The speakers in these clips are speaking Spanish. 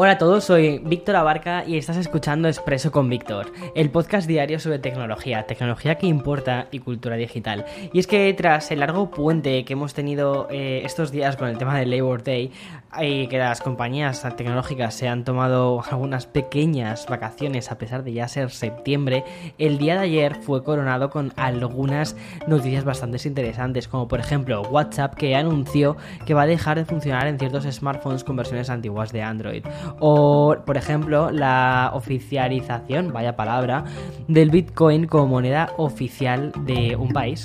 Hola a todos, soy Víctor Abarca y estás escuchando Expreso con Víctor, el podcast diario sobre tecnología, tecnología que importa y cultura digital. Y es que tras el largo puente que hemos tenido eh, estos días con el tema del Labor Day, y que las compañías tecnológicas se han tomado algunas pequeñas vacaciones a pesar de ya ser septiembre, el día de ayer fue coronado con algunas noticias bastante interesantes, como por ejemplo WhatsApp que anunció que va a dejar de funcionar en ciertos smartphones con versiones antiguas de Android, o por ejemplo la oficialización, vaya palabra, del Bitcoin como moneda oficial de un país.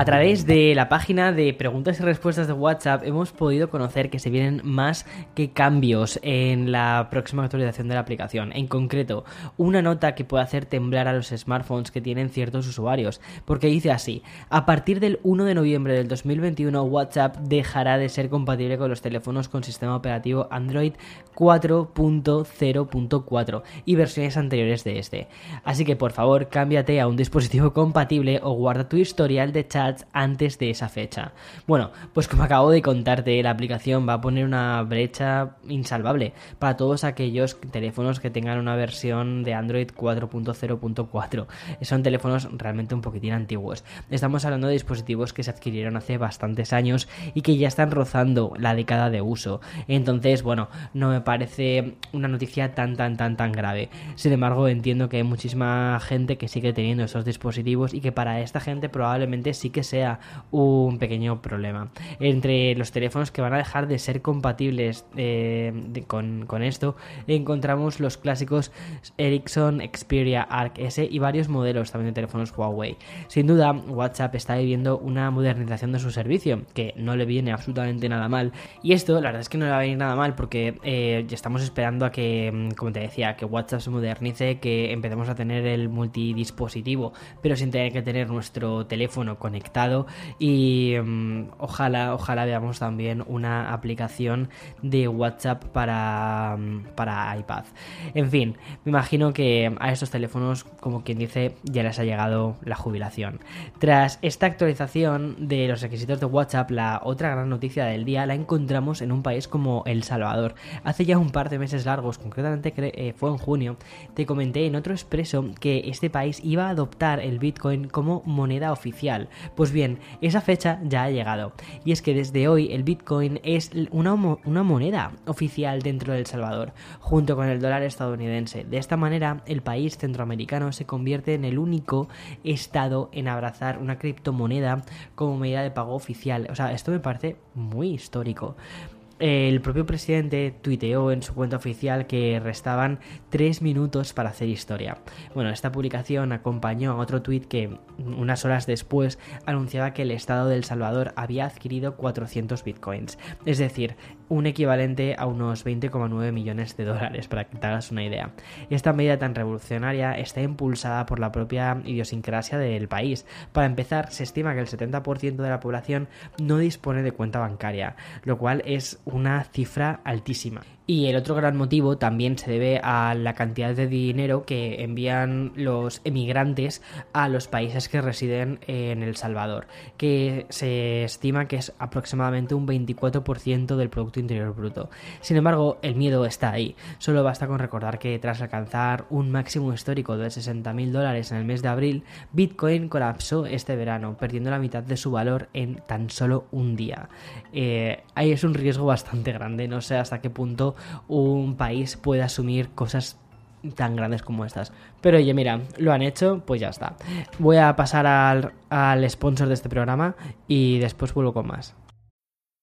A través de la página de preguntas y respuestas de WhatsApp hemos podido conocer que se vienen más que cambios en la próxima actualización de la aplicación. En concreto, una nota que puede hacer temblar a los smartphones que tienen ciertos usuarios, porque dice así, a partir del 1 de noviembre del 2021 WhatsApp dejará de ser compatible con los teléfonos con sistema operativo Android 4.0.4 y versiones anteriores de este. Así que por favor cámbiate a un dispositivo compatible o guarda tu historial de chat antes de esa fecha. Bueno, pues como acabo de contarte, la aplicación va a poner una brecha insalvable para todos aquellos teléfonos que tengan una versión de Android 4.0.4. Son teléfonos realmente un poquitín antiguos. Estamos hablando de dispositivos que se adquirieron hace bastantes años y que ya están rozando la década de uso. Entonces, bueno, no me parece una noticia tan, tan, tan, tan grave. Sin embargo, entiendo que hay muchísima gente que sigue teniendo estos dispositivos y que para esta gente probablemente sí que sea un pequeño problema. Entre los teléfonos que van a dejar de ser compatibles eh, con, esto, encontramos los clásicos Ericsson, Xperia, Arc S y varios modelos también de teléfonos Huawei. Sin duda, WhatsApp está viviendo una modernización de su servicio, que no le viene absolutamente nada mal. Y esto, la verdad es que no le va a venir nada mal porque eh, ya estamos esperando a que, mm, como te decía, que WhatsApp se modernice, que empecemos a tener el multidispositivo, pero sin tener que tener nuestro teléfono conectado y mm, ojalá, ojalá veamos también una aplicación de WhatsApp para, mm, para iPad. En fin, me imagino que a estos teléfonos, como quien dice, ya les ha llegado la jubilación. Tras esta actualización de los requisitos de WhatsApp, la otra gran noticia del día la encontramos en un país como El Salvador. Hace ya un par de meses largos, concretamente eh, fue en junio, te comenté en otro expreso que este país iba a adoptar el Bitcoin como moneda oficial. Pues bien, esa fecha ya ha llegado. Y es que desde hoy el Bitcoin es una, una moneda oficial dentro de El Salvador, junto con el dólar estadounidense. De esta manera, el país centroamericano se convierte en el único estado en abrazar una criptomoneda como medida de pago oficial. O sea, esto me parece muy histórico. El propio presidente tuiteó en su cuenta oficial que restaban 3 minutos para hacer historia. Bueno, esta publicación acompañó a otro tuit que unas horas después anunciaba que el Estado de El Salvador había adquirido 400 bitcoins, es decir, un equivalente a unos 20,9 millones de dólares, para que te hagas una idea. Esta medida tan revolucionaria está impulsada por la propia idiosincrasia del país. Para empezar, se estima que el 70% de la población no dispone de cuenta bancaria, lo cual es una cifra altísima. Y el otro gran motivo también se debe a la cantidad de dinero que envían los emigrantes a los países que residen en El Salvador, que se estima que es aproximadamente un 24% del Producto Interior Bruto. Sin embargo, el miedo está ahí. Solo basta con recordar que tras alcanzar un máximo histórico de 60.000 dólares en el mes de abril, Bitcoin colapsó este verano, perdiendo la mitad de su valor en tan solo un día. Eh, ahí es un riesgo bastante grande, no sé hasta qué punto un país puede asumir cosas tan grandes como estas. Pero oye, mira, lo han hecho, pues ya está. Voy a pasar al, al sponsor de este programa y después vuelvo con más.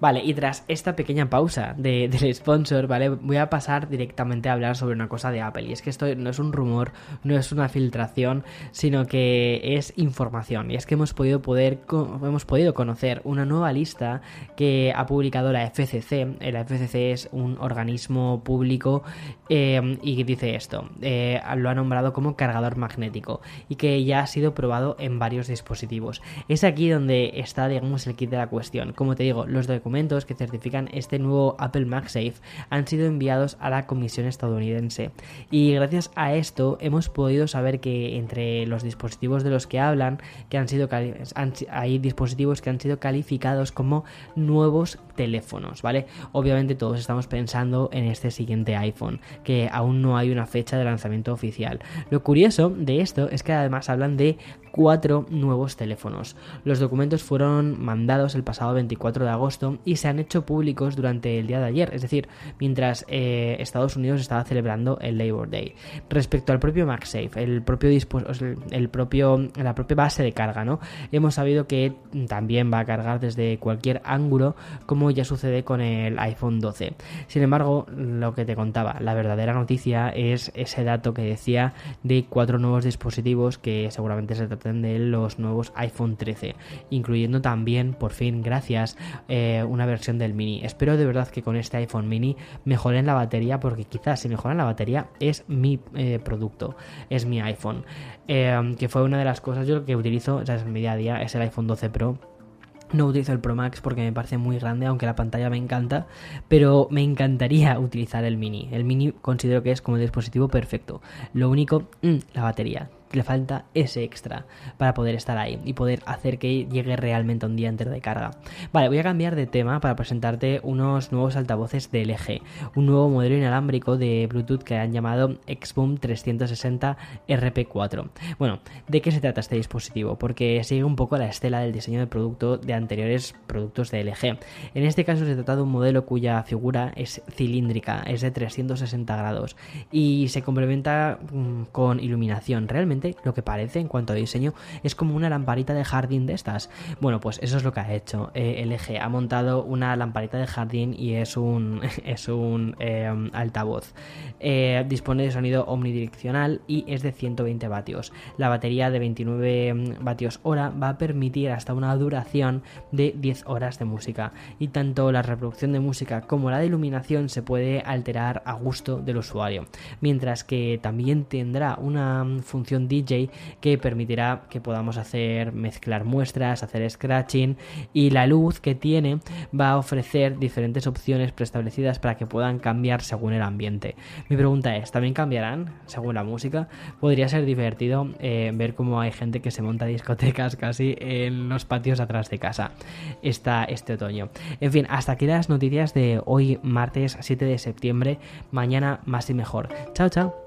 Vale, y tras esta pequeña pausa de, del sponsor, ¿vale? Voy a pasar directamente a hablar sobre una cosa de Apple. Y es que esto no es un rumor, no es una filtración, sino que es información. Y es que hemos podido, poder, hemos podido conocer una nueva lista que ha publicado la FCC. La FCC es un organismo público eh, y dice esto. Eh, lo ha nombrado como cargador magnético y que ya ha sido probado en varios dispositivos. Es aquí donde está, digamos, el kit de la cuestión. Como te digo, los documentos que certifican este nuevo Apple MagSafe han sido enviados a la Comisión estadounidense. Y gracias a esto hemos podido saber que entre los dispositivos de los que hablan, que han sido hay dispositivos que han sido calificados como nuevos teléfonos, ¿vale? Obviamente todos estamos pensando en este siguiente iPhone, que aún no hay una fecha de lanzamiento oficial. Lo curioso de esto es que además hablan de cuatro nuevos teléfonos. Los documentos fueron mandados el pasado 24 de agosto y se han hecho públicos durante el día de ayer, es decir, mientras eh, Estados Unidos estaba celebrando el Labor Day. Respecto al propio MagSafe, el propio, el propio la propia base de carga, ¿no? Hemos sabido que también va a cargar desde cualquier ángulo, como ya sucede con el iPhone 12. Sin embargo, lo que te contaba, la verdadera noticia es ese dato que decía de cuatro nuevos dispositivos que seguramente se trata de los nuevos iPhone 13, incluyendo también, por fin, gracias, eh, una versión del mini. Espero de verdad que con este iPhone mini mejoren la batería, porque quizás si mejoran la batería es mi eh, producto, es mi iPhone. Eh, que fue una de las cosas yo que utilizo, o sea, es mi día a día, es el iPhone 12 Pro. No utilizo el Pro Max porque me parece muy grande, aunque la pantalla me encanta, pero me encantaría utilizar el Mini. El Mini considero que es como el dispositivo perfecto. Lo único, mm, la batería le falta ese extra para poder estar ahí y poder hacer que llegue realmente un día entero de carga. Vale, voy a cambiar de tema para presentarte unos nuevos altavoces de LG, un nuevo modelo inalámbrico de Bluetooth que han llamado Xboom 360 RP4. Bueno, ¿de qué se trata este dispositivo? Porque sigue un poco la estela del diseño de producto de anteriores productos de LG. En este caso se trata de un modelo cuya figura es cilíndrica, es de 360 grados y se complementa mm, con iluminación. Realmente lo que parece en cuanto a diseño es como una lamparita de jardín de estas. Bueno, pues eso es lo que ha hecho eh, LG. Ha montado una lamparita de jardín y es un, es un em, altavoz. Eh, dispone de sonido omnidireccional y es de 120 vatios. La batería de 29 em, vatios hora va a permitir hasta una duración de 10 horas de música. Y tanto la reproducción de música como la de iluminación se puede alterar a gusto del usuario. Mientras que también tendrá una mm, función DJ que permitirá que podamos hacer mezclar muestras, hacer scratching y la luz que tiene va a ofrecer diferentes opciones preestablecidas para que puedan cambiar según el ambiente. Mi pregunta es, ¿también cambiarán según la música? Podría ser divertido eh, ver cómo hay gente que se monta discotecas casi en los patios atrás de casa esta, este otoño. En fin, hasta aquí las noticias de hoy martes 7 de septiembre. Mañana más y mejor. Chao, chao.